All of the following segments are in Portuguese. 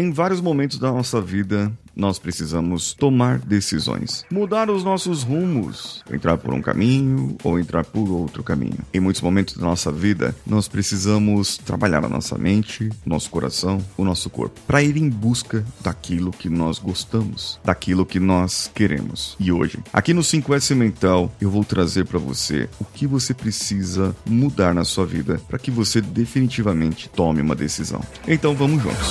Em vários momentos da nossa vida, nós precisamos tomar decisões, mudar os nossos rumos, entrar por um caminho ou entrar por outro caminho. Em muitos momentos da nossa vida, nós precisamos trabalhar a nossa mente, nosso coração, o nosso corpo, para ir em busca daquilo que nós gostamos, daquilo que nós queremos. E hoje, aqui no 5S Mental, eu vou trazer para você o que você precisa mudar na sua vida para que você definitivamente tome uma decisão. Então vamos juntos.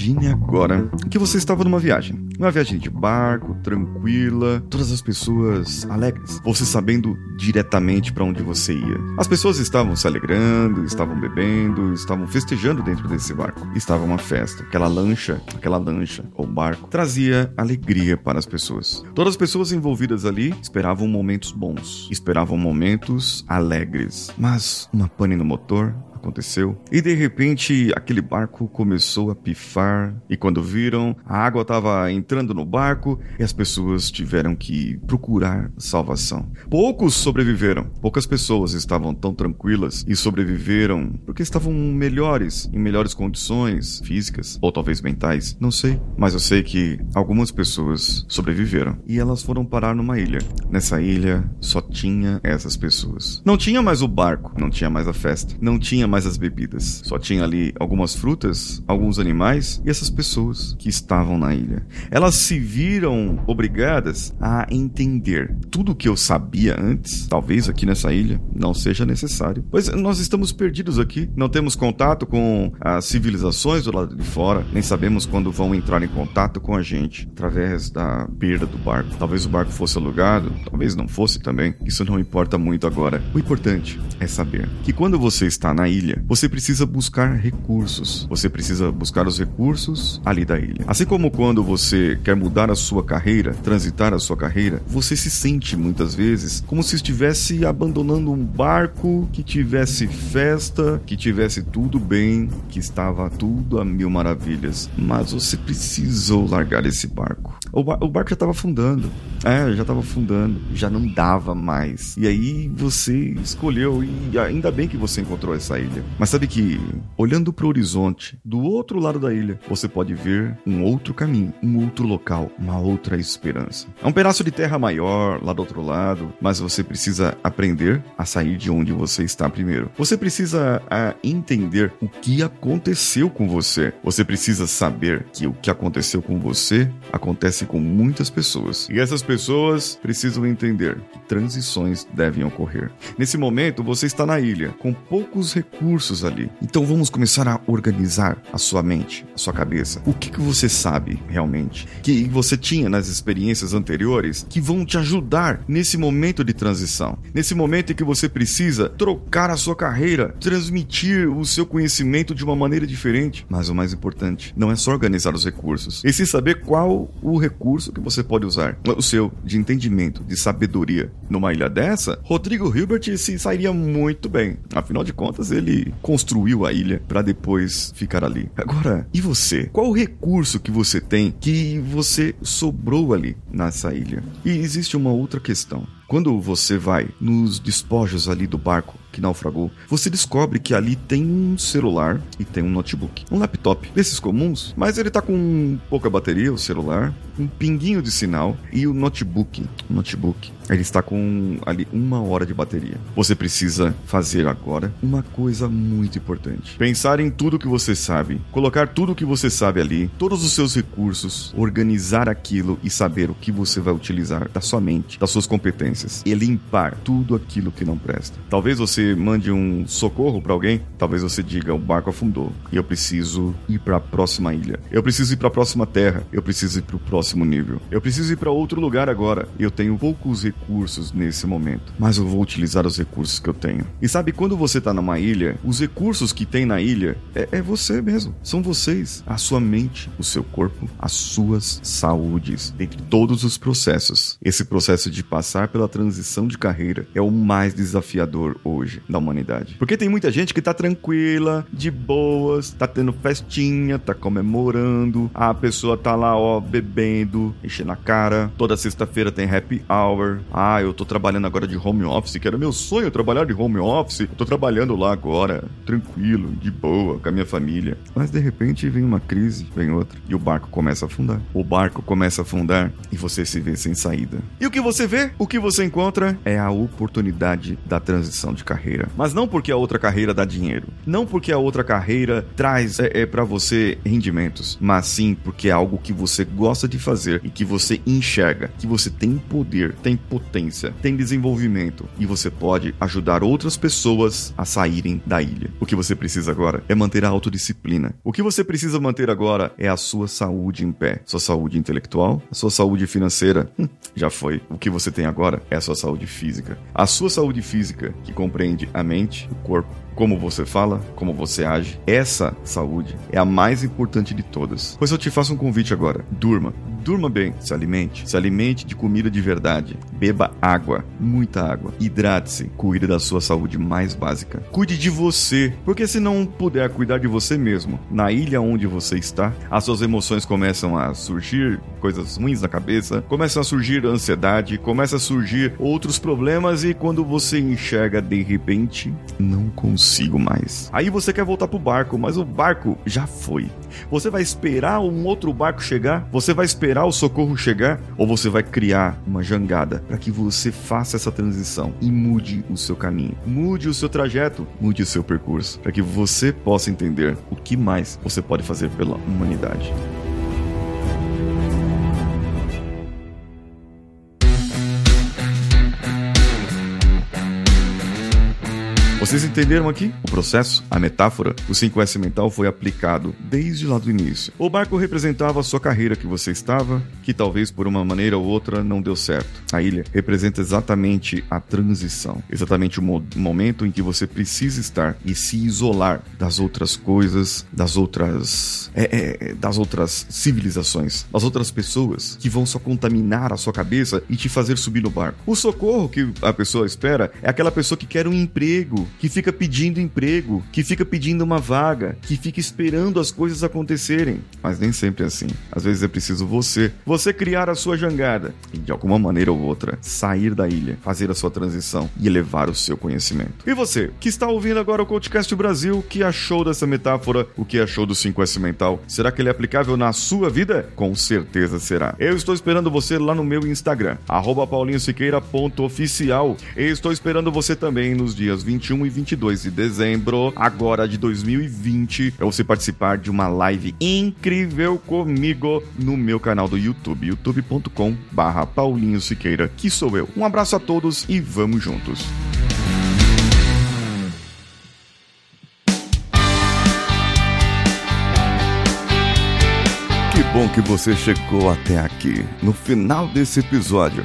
Imagine agora que você estava numa viagem. Uma viagem de barco, tranquila, todas as pessoas alegres. Você sabendo diretamente para onde você ia. As pessoas estavam se alegrando, estavam bebendo, estavam festejando dentro desse barco. Estava uma festa. Aquela lancha, aquela lancha ou barco trazia alegria para as pessoas. Todas as pessoas envolvidas ali esperavam momentos bons, esperavam momentos alegres. Mas uma pane no motor aconteceu. E de repente aquele barco começou a pifar e quando viram, a água estava entrando no barco e as pessoas tiveram que procurar salvação. Poucos sobreviveram. Poucas pessoas estavam tão tranquilas e sobreviveram porque estavam melhores, em melhores condições físicas ou talvez mentais, não sei, mas eu sei que algumas pessoas sobreviveram e elas foram parar numa ilha. Nessa ilha só tinha essas pessoas. Não tinha mais o barco, não tinha mais a festa, não tinha mais as bebidas. Só tinha ali algumas frutas, alguns animais e essas pessoas que estavam na ilha. Elas se viram obrigadas a entender tudo o que eu sabia antes, talvez aqui nessa ilha não seja necessário. Pois nós estamos perdidos aqui, não temos contato com as civilizações do lado de fora, nem sabemos quando vão entrar em contato com a gente através da perda do barco. Talvez o barco fosse alugado, talvez não fosse também. Isso não importa muito agora. O importante é saber que quando você está na ilha ilha, você precisa buscar recursos. Você precisa buscar os recursos ali da ilha. Assim como quando você quer mudar a sua carreira, transitar a sua carreira, você se sente muitas vezes como se estivesse abandonando um barco que tivesse festa, que tivesse tudo bem, que estava tudo a mil maravilhas. Mas você precisou largar esse barco. O, bar o barco já estava afundando. É, já estava afundando. Já não dava mais. E aí você escolheu, e ainda bem que você encontrou essa ilha. Mas sabe que, olhando para o horizonte, do outro lado da ilha, você pode ver um outro caminho, um outro local, uma outra esperança. É um pedaço de terra maior lá do outro lado, mas você precisa aprender a sair de onde você está primeiro. Você precisa a, entender o que aconteceu com você. Você precisa saber que o que aconteceu com você acontece com muitas pessoas. E essas pessoas precisam entender que transições devem ocorrer. Nesse momento, você está na ilha, com poucos recursos ali. Então vamos começar a organizar a sua mente, a sua cabeça. O que, que você sabe realmente? Que você tinha nas experiências anteriores que vão te ajudar nesse momento de transição. Nesse momento em que você precisa trocar a sua carreira, transmitir o seu conhecimento de uma maneira diferente. Mas o mais importante, não é só organizar os recursos, e sim saber qual o recurso que você pode usar, o seu, de entendimento, de sabedoria. Numa ilha dessa, Rodrigo Hilbert se sairia muito bem. Afinal de contas, ele construiu a ilha para depois ficar ali. Agora, e você? Qual o recurso que você tem que você sobrou ali nessa ilha? E existe uma outra questão. Quando você vai nos despojos ali do barco que naufragou, você descobre que ali tem um celular e tem um notebook. Um laptop desses comuns, mas ele tá com pouca bateria, o celular, um pinguinho de sinal e o notebook. O notebook ele está com ali uma hora de bateria. Você precisa fazer agora uma coisa muito importante: pensar em tudo que você sabe, colocar tudo que você sabe ali, todos os seus recursos, organizar aquilo e saber o que você vai utilizar da sua mente, das suas competências e limpar tudo aquilo que não presta. Talvez você mande um socorro para alguém, talvez você diga: o barco afundou e eu preciso ir para a próxima ilha. Eu preciso ir para a próxima terra. Eu preciso ir para o próximo nível. Eu preciso ir para outro lugar agora. Eu tenho poucos recursos nesse momento, mas eu vou utilizar os recursos que eu tenho. E sabe, quando você está numa ilha, os recursos que tem na ilha é, é você mesmo. São vocês. A sua mente, o seu corpo, as suas saúdes, dentre todos os processos Esse processo de passar pela transição de carreira é o mais desafiador hoje da humanidade. Porque tem muita gente que tá tranquila, de boas, tá tendo festinha, tá comemorando, a pessoa tá lá, ó, bebendo, enchendo a cara. Toda sexta-feira tem happy hour. Ah, eu tô trabalhando agora de home office, que era meu sonho trabalhar de home office. Eu tô trabalhando lá agora, tranquilo, de boa, com a minha família. Mas de repente vem uma crise, vem outra, e o barco começa a afundar. O barco começa a afundar e você se vê sem saída. E o que você vê? O que você encontra é a oportunidade da transição de carreira. Mas não porque a outra carreira dá dinheiro, não porque a outra carreira traz é, é para você rendimentos, mas sim porque é algo que você gosta de fazer e que você enxerga, que você tem poder, tem potência, tem desenvolvimento e você pode ajudar outras pessoas a saírem da ilha. O que você precisa agora é manter a autodisciplina. O que você precisa manter agora é a sua saúde em pé, sua saúde intelectual, a sua saúde financeira. Já foi. O que você tem agora é a sua saúde física. A sua saúde física, que compreende a mente, o corpo, como você fala, como você age. Essa saúde é a mais importante de todas. Pois eu te faço um convite agora. Durma. Durma bem, se alimente, se alimente de comida de verdade, beba água, muita água, hidrate-se, cuide da sua saúde mais básica. Cuide de você, porque se não puder cuidar de você mesmo, na ilha onde você está, as suas emoções começam a surgir, coisas ruins na cabeça, começam a surgir ansiedade, começa a surgir outros problemas e quando você enxerga de repente, não consigo mais. Aí você quer voltar pro barco, mas o barco já foi. Você vai esperar um outro barco chegar? Você vai esperar o socorro chegar ou você vai criar uma jangada para que você faça essa transição e mude o seu caminho, mude o seu trajeto, mude o seu percurso, para que você possa entender o que mais você pode fazer pela humanidade. Vocês entenderam aqui? O processo, a metáfora, o 5S mental foi aplicado desde lá do início. O barco representava a sua carreira que você estava, que talvez por uma maneira ou outra não deu certo. A ilha representa exatamente a transição, exatamente o mo momento em que você precisa estar e se isolar das outras coisas, das outras, é, é, é, das outras civilizações, das outras pessoas que vão só contaminar a sua cabeça e te fazer subir no barco. O socorro que a pessoa espera é aquela pessoa que quer um emprego, que fica pedindo emprego, que fica pedindo uma vaga, que fica esperando as coisas acontecerem. Mas nem sempre é assim. Às vezes é preciso você, você criar a sua jangada e de alguma maneira ou outra sair da ilha, fazer a sua transição e elevar o seu conhecimento. E você, que está ouvindo agora o Coachcast Brasil, o que achou dessa metáfora? O que achou do 5S mental? Será que ele é aplicável na sua vida? Com certeza será. Eu estou esperando você lá no meu Instagram, paulinhosiqueira.oficial. E estou esperando você também nos dias 21 e 22 de dezembro, agora de 2020, para você participar de uma live incrível comigo no meu canal do YouTube, youtube.com barra Paulinho Siqueira, que sou eu. Um abraço a todos e vamos juntos. Que bom que você chegou até aqui. No final desse episódio,